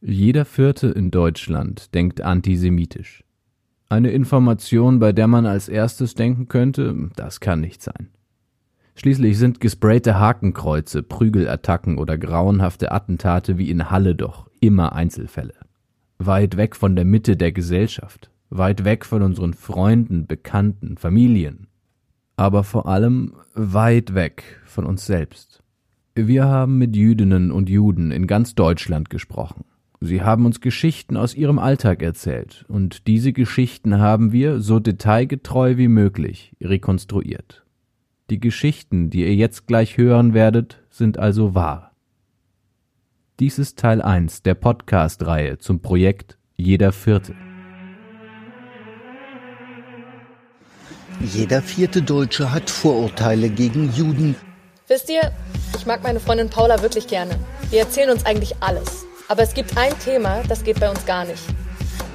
Jeder Vierte in Deutschland denkt antisemitisch. Eine Information, bei der man als erstes denken könnte, das kann nicht sein. Schließlich sind gesprayte Hakenkreuze, Prügelattacken oder grauenhafte Attentate wie in Halle doch immer Einzelfälle. Weit weg von der Mitte der Gesellschaft, weit weg von unseren Freunden, Bekannten, Familien, aber vor allem weit weg von uns selbst. Wir haben mit Jüdinnen und Juden in ganz Deutschland gesprochen. Sie haben uns Geschichten aus ihrem Alltag erzählt, und diese Geschichten haben wir, so detailgetreu wie möglich, rekonstruiert. Die Geschichten, die ihr jetzt gleich hören werdet, sind also wahr. Dies ist Teil 1 der Podcast-Reihe zum Projekt Jeder Vierte. Jeder vierte Deutsche hat Vorurteile gegen Juden. Wisst ihr, ich mag meine Freundin Paula wirklich gerne. Wir erzählen uns eigentlich alles. Aber es gibt ein Thema, das geht bei uns gar nicht.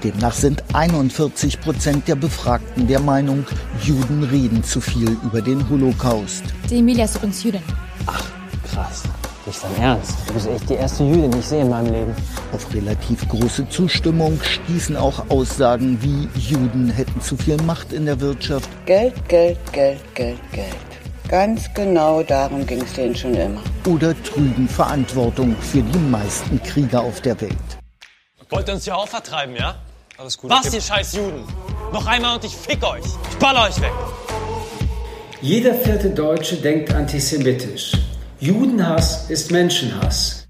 Demnach sind 41 Prozent der Befragten der Meinung, Juden reden zu viel über den Holocaust. Die Emilia ist übrigens Jüdin. Ach, krass. Nicht dein Ernst. Du bist echt die erste Jüdin, die ich sehe in meinem Leben. Auf relativ große Zustimmung stießen auch Aussagen wie Juden hätten zu viel Macht in der Wirtschaft. Geld, Geld, Geld, Geld, Geld. Ganz genau darum ging es denen schon immer. Oder trügen Verantwortung für die meisten Kriege auf der Welt. Wollt ihr uns hier auch vertreiben, ja? Alles gut. Was, okay. ihr scheiß Juden? Noch einmal und ich fick euch. Ich baller euch weg. Jeder vierte Deutsche denkt antisemitisch. Judenhass ist Menschenhass.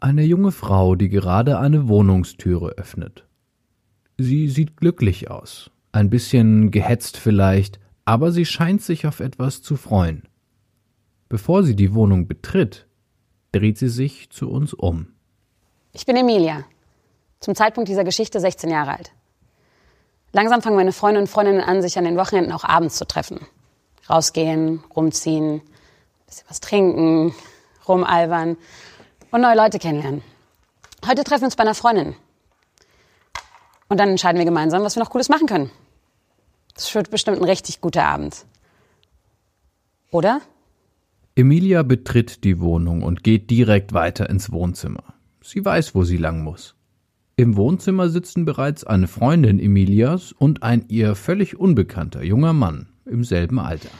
Eine junge Frau, die gerade eine Wohnungstüre öffnet. Sie sieht glücklich aus, ein bisschen gehetzt vielleicht, aber sie scheint sich auf etwas zu freuen. Bevor sie die Wohnung betritt, dreht sie sich zu uns um. Ich bin Emilia, zum Zeitpunkt dieser Geschichte 16 Jahre alt. Langsam fangen meine Freunde und Freundinnen an, sich an den Wochenenden auch abends zu treffen. Rausgehen, rumziehen, bisschen was trinken, rumalbern und neue Leute kennenlernen. Heute treffen wir uns bei einer Freundin. Und dann entscheiden wir gemeinsam, was wir noch Cooles machen können. Das wird bestimmt ein richtig guter Abend. Oder? Emilia betritt die Wohnung und geht direkt weiter ins Wohnzimmer. Sie weiß, wo sie lang muss. Im Wohnzimmer sitzen bereits eine Freundin Emilias und ein ihr völlig unbekannter junger Mann im selben Alter.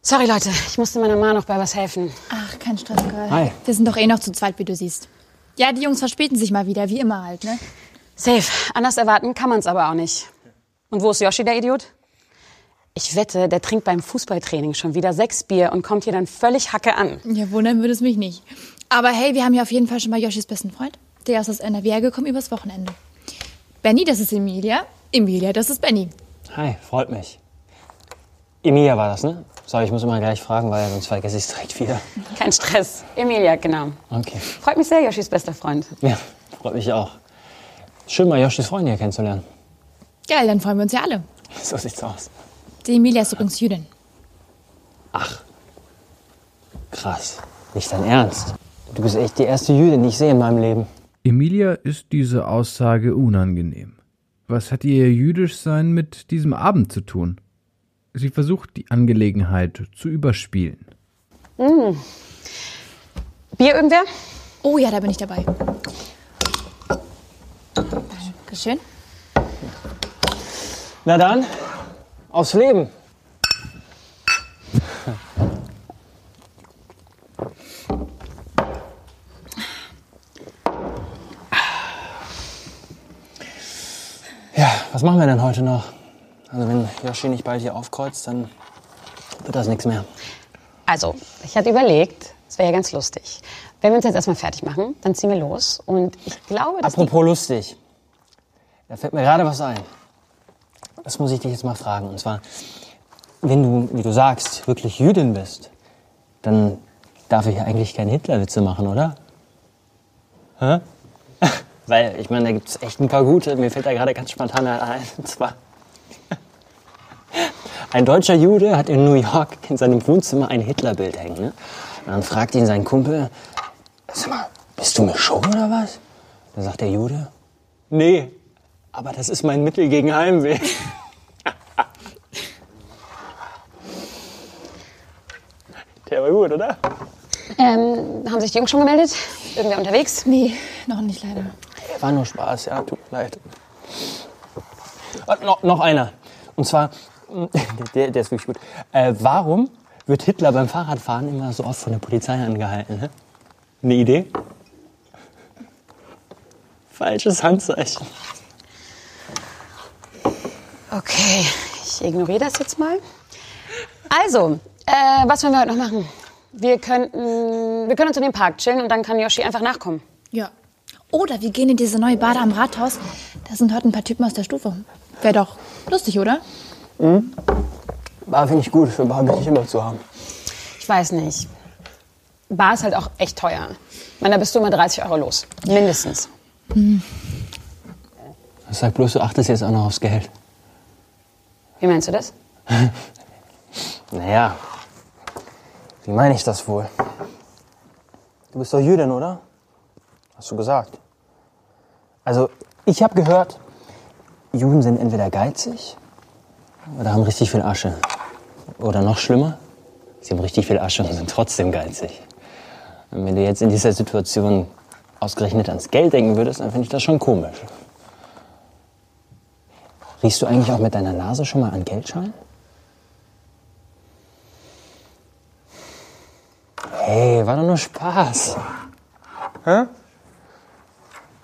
Sorry Leute, ich musste meiner Mama noch bei was helfen. Ach, kein Stress, Girl. Hi. Wir sind doch eh noch zu zweit, wie du siehst. Ja, die Jungs verspäten sich mal wieder, wie immer halt, ne? Safe. Anders erwarten kann man es aber auch nicht. Und wo ist Yoshi, der Idiot? Ich wette, der trinkt beim Fußballtraining schon wieder sechs Bier und kommt hier dann völlig Hacke an. Ja, wundern würde es mich nicht. Aber hey, wir haben ja auf jeden Fall schon mal Joshis besten Freund. Der ist aus NRW gekommen übers Wochenende. Benny, das ist Emilia. Emilia, das ist Benny. Hi, freut mich. Emilia war das, ne? Sorry, ich muss immer gleich fragen, weil sonst vergesse ich es direkt wieder. Kein Stress. Emilia, genau. Okay. Freut mich sehr, Joshis bester Freund. Ja, freut mich auch. Schön, mal Joshis Freunde hier kennenzulernen. Geil, dann freuen wir uns ja alle. So sieht's aus. Die Emilia ist übrigens Jüdin. Ach. Krass. Nicht dein Ernst. Du bist echt die erste Jüdin, die ich sehe in meinem Leben. Emilia ist diese Aussage unangenehm. Was hat ihr jüdisch sein mit diesem Abend zu tun? Sie versucht die Angelegenheit zu überspielen. Mm. Bier irgendwer? Oh ja, da bin ich dabei. Dankeschön. Na dann, aufs Leben. Ja, was machen wir denn heute noch? Also wenn Yoshi nicht bald hier aufkreuzt, dann wird das nichts mehr. Also, ich hatte überlegt, es wäre ja ganz lustig. Wenn wir uns jetzt erstmal fertig machen, dann ziehen wir los. Und ich glaube, dass. Apropos lustig. Da fällt mir gerade was ein. Das muss ich dich jetzt mal fragen. Und zwar, wenn du, wie du sagst, wirklich Jüdin bist, dann darf ich ja eigentlich keine Hitlerwitze machen, oder? Hä? Weil, ich meine, da gibt es echt ein paar gute. Mir fällt da gerade ganz spontan ein. Und zwar, ein deutscher Jude hat in New York in seinem Wohnzimmer ein Hitlerbild hängen. Ne? Und dann fragt ihn sein Kumpel, sag mal, bist du Mischung oder was? Da sagt der Jude, nee, aber das ist mein Mittel gegen Heimweh. Der war gut, oder? Ähm, haben sich die Jungs schon gemeldet? Irgendwer unterwegs? Nee, noch nicht leider. War nur Spaß, ja, tut mir leid. Ah, noch, noch einer. Und zwar, der, der ist wirklich gut. Äh, warum wird Hitler beim Fahrradfahren immer so oft von der Polizei angehalten? Hä? Eine Idee? Falsches Handzeichen. Okay, ich ignoriere das jetzt mal. Also, äh, was wollen wir heute noch machen? Wir könnten, wir können uns in den Park chillen und dann kann Yoshi einfach nachkommen. Ja. Oder wir gehen in diese neue Bade am Rathaus. Da sind heute ein paar Typen aus der Stufe. Wäre doch lustig, oder? Mhm. Bar finde ich gut, für Bar bin ich immer zu haben. Ich weiß nicht. Bar ist halt auch echt teuer. Ich meine, da bist du immer 30 Euro los. Mindestens. Hm. Sag bloß, du achtest jetzt auch noch aufs Geld. Wie meinst du das? Naja, wie meine ich das wohl? Du bist doch Jüdin, oder? Hast du gesagt. Also, ich habe gehört, Juden sind entweder geizig oder haben richtig viel Asche. Oder noch schlimmer, sie haben richtig viel Asche und sind trotzdem geizig. Und wenn du jetzt in dieser Situation ausgerechnet ans Geld denken würdest, dann finde ich das schon komisch. Riechst du eigentlich auch mit deiner Nase schon mal an Geldschein? Hey, war doch nur Spaß. Hä?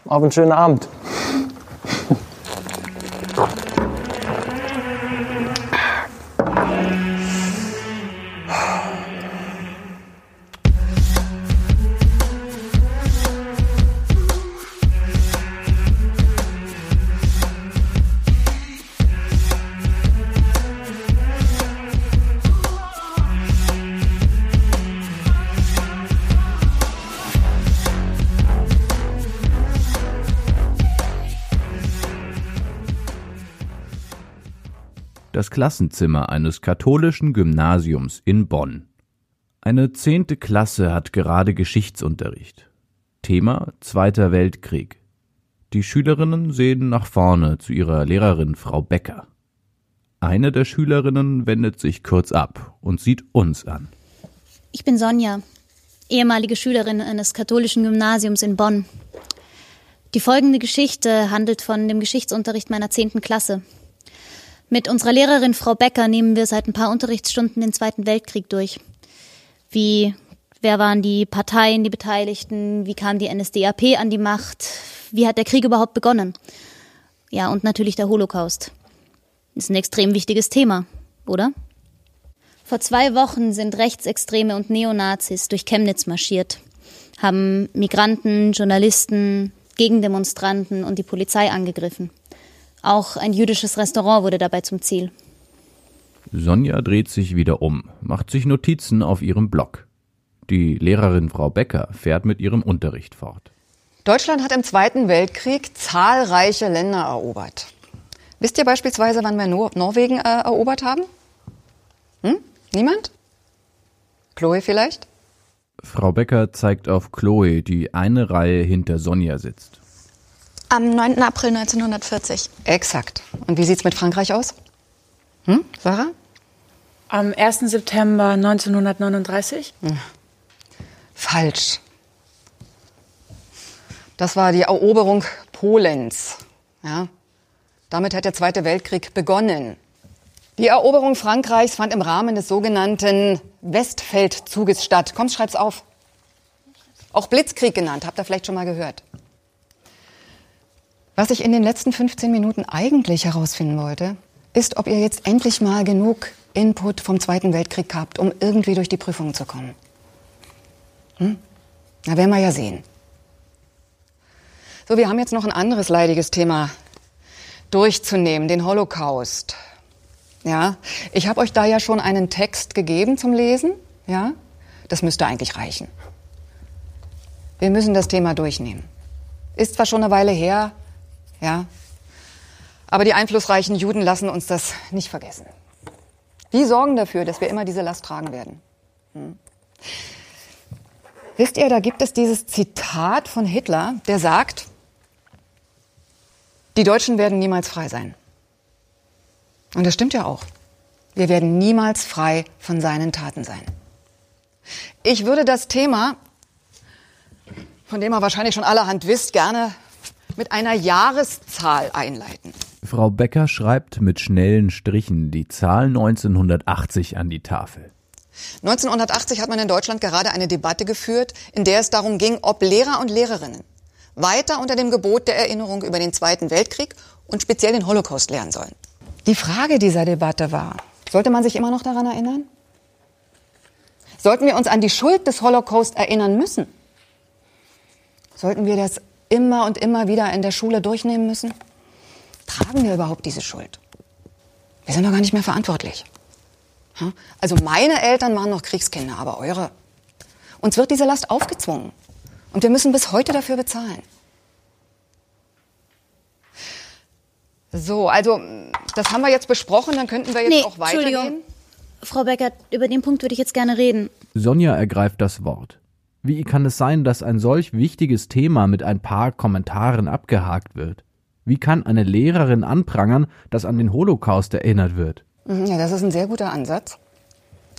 Auf einen schönen Abend. Das Klassenzimmer eines katholischen Gymnasiums in Bonn. Eine zehnte Klasse hat gerade Geschichtsunterricht. Thema Zweiter Weltkrieg. Die Schülerinnen sehen nach vorne zu ihrer Lehrerin Frau Becker. Eine der Schülerinnen wendet sich kurz ab und sieht uns an. Ich bin Sonja, ehemalige Schülerin eines katholischen Gymnasiums in Bonn. Die folgende Geschichte handelt von dem Geschichtsunterricht meiner zehnten Klasse. Mit unserer Lehrerin Frau Becker nehmen wir seit ein paar Unterrichtsstunden den Zweiten Weltkrieg durch. Wie, wer waren die Parteien, die Beteiligten? Wie kam die NSDAP an die Macht? Wie hat der Krieg überhaupt begonnen? Ja, und natürlich der Holocaust. Ist ein extrem wichtiges Thema, oder? Vor zwei Wochen sind Rechtsextreme und Neonazis durch Chemnitz marschiert, haben Migranten, Journalisten, Gegendemonstranten und die Polizei angegriffen. Auch ein jüdisches Restaurant wurde dabei zum Ziel. Sonja dreht sich wieder um, macht sich Notizen auf ihrem Blog. Die Lehrerin Frau Becker fährt mit ihrem Unterricht fort. Deutschland hat im Zweiten Weltkrieg zahlreiche Länder erobert. Wisst ihr beispielsweise, wann wir Nor Norwegen äh, erobert haben? Hm? Niemand? Chloe vielleicht? Frau Becker zeigt auf Chloe, die eine Reihe hinter Sonja sitzt. Am 9. April 1940. Exakt. Und wie sieht's mit Frankreich aus? Hm, Sarah? Am 1. September 1939? Hm. Falsch. Das war die Eroberung Polens. Ja. Damit hat der Zweite Weltkrieg begonnen. Die Eroberung Frankreichs fand im Rahmen des sogenannten Westfeldzuges statt. Komm, schreib's auf. Auch Blitzkrieg genannt, habt ihr vielleicht schon mal gehört. Was ich in den letzten 15 Minuten eigentlich herausfinden wollte, ist, ob ihr jetzt endlich mal genug Input vom Zweiten Weltkrieg habt, um irgendwie durch die Prüfung zu kommen. Hm? Na, werden wir ja sehen. So, wir haben jetzt noch ein anderes leidiges Thema durchzunehmen, den Holocaust. Ja, ich habe euch da ja schon einen Text gegeben zum Lesen. Ja, das müsste eigentlich reichen. Wir müssen das Thema durchnehmen. Ist zwar schon eine Weile her, ja, aber die einflussreichen Juden lassen uns das nicht vergessen. Die sorgen dafür, dass wir immer diese Last tragen werden. Hm. Wisst ihr, da gibt es dieses Zitat von Hitler, der sagt, die Deutschen werden niemals frei sein. Und das stimmt ja auch. Wir werden niemals frei von seinen Taten sein. Ich würde das Thema von dem ihr wahrscheinlich schon allerhand wisst, gerne mit einer Jahreszahl einleiten. Frau Becker schreibt mit schnellen Strichen die Zahl 1980 an die Tafel. 1980 hat man in Deutschland gerade eine Debatte geführt, in der es darum ging, ob Lehrer und Lehrerinnen weiter unter dem Gebot der Erinnerung über den Zweiten Weltkrieg und speziell den Holocaust lernen sollen. Die Frage dieser Debatte war, sollte man sich immer noch daran erinnern? Sollten wir uns an die Schuld des Holocaust erinnern müssen? Sollten wir das immer und immer wieder in der Schule durchnehmen müssen? Tragen wir überhaupt diese Schuld? Wir sind doch gar nicht mehr verantwortlich. Also meine Eltern waren noch Kriegskinder, aber eure. Uns wird diese Last aufgezwungen. Und wir müssen bis heute dafür bezahlen. So, also das haben wir jetzt besprochen, dann könnten wir jetzt nee, auch weitergehen. Entschuldigung. Frau Becker, über den Punkt würde ich jetzt gerne reden. Sonja ergreift das Wort. Wie kann es sein, dass ein solch wichtiges Thema mit ein paar Kommentaren abgehakt wird? Wie kann eine Lehrerin anprangern, dass an den Holocaust erinnert wird? Mhm, ja, das ist ein sehr guter Ansatz.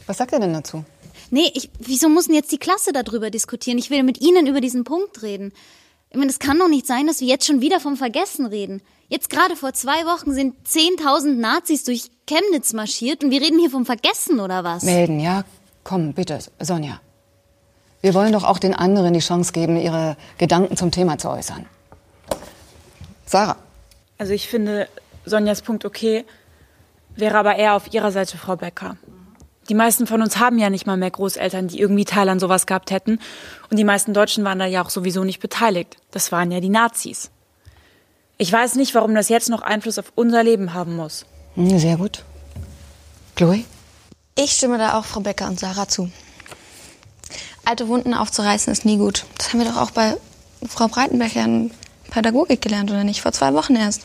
Was sagt er denn dazu? Nee, ich, wieso muss denn jetzt die Klasse darüber diskutieren? Ich will mit Ihnen über diesen Punkt reden. Ich meine, es kann doch nicht sein, dass wir jetzt schon wieder vom Vergessen reden. Jetzt gerade vor zwei Wochen sind 10.000 Nazis durch Chemnitz marschiert und wir reden hier vom Vergessen oder was? Melden, ja? Komm, bitte, Sonja. Wir wollen doch auch den anderen die Chance geben, ihre Gedanken zum Thema zu äußern. Sarah. Also ich finde Sonjas Punkt okay, wäre aber eher auf ihrer Seite Frau Becker. Die meisten von uns haben ja nicht mal mehr Großeltern, die irgendwie Teil an sowas gehabt hätten. Und die meisten Deutschen waren da ja auch sowieso nicht beteiligt. Das waren ja die Nazis. Ich weiß nicht, warum das jetzt noch Einfluss auf unser Leben haben muss. Sehr gut. Chloe? Ich stimme da auch Frau Becker und Sarah zu. Alte Wunden aufzureißen ist nie gut. Das haben wir doch auch bei Frau Breitenbecher in Pädagogik gelernt, oder nicht? Vor zwei Wochen erst.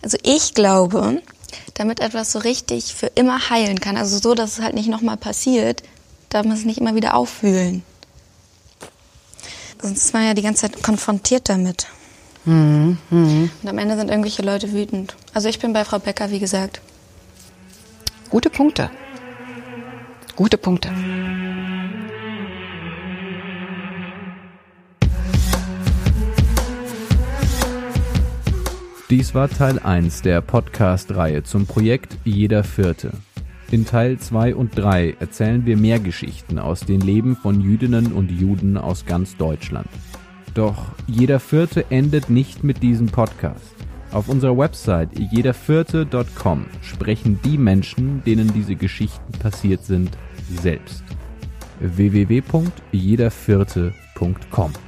Also ich glaube, damit etwas so richtig für immer heilen kann, also so, dass es halt nicht nochmal passiert, darf man es nicht immer wieder aufwühlen. Sonst ist man ja die ganze Zeit konfrontiert damit. Mhm. Mhm. Und am Ende sind irgendwelche Leute wütend. Also ich bin bei Frau Becker, wie gesagt. Gute Punkte. Gute Punkte. Dies war Teil 1 der Podcast-Reihe zum Projekt Jeder Vierte. In Teil 2 und 3 erzählen wir mehr Geschichten aus den Leben von Jüdinnen und Juden aus ganz Deutschland. Doch jeder Vierte endet nicht mit diesem Podcast. Auf unserer Website jedervierte.com sprechen die Menschen, denen diese Geschichten passiert sind, selbst. www.jedervierte.com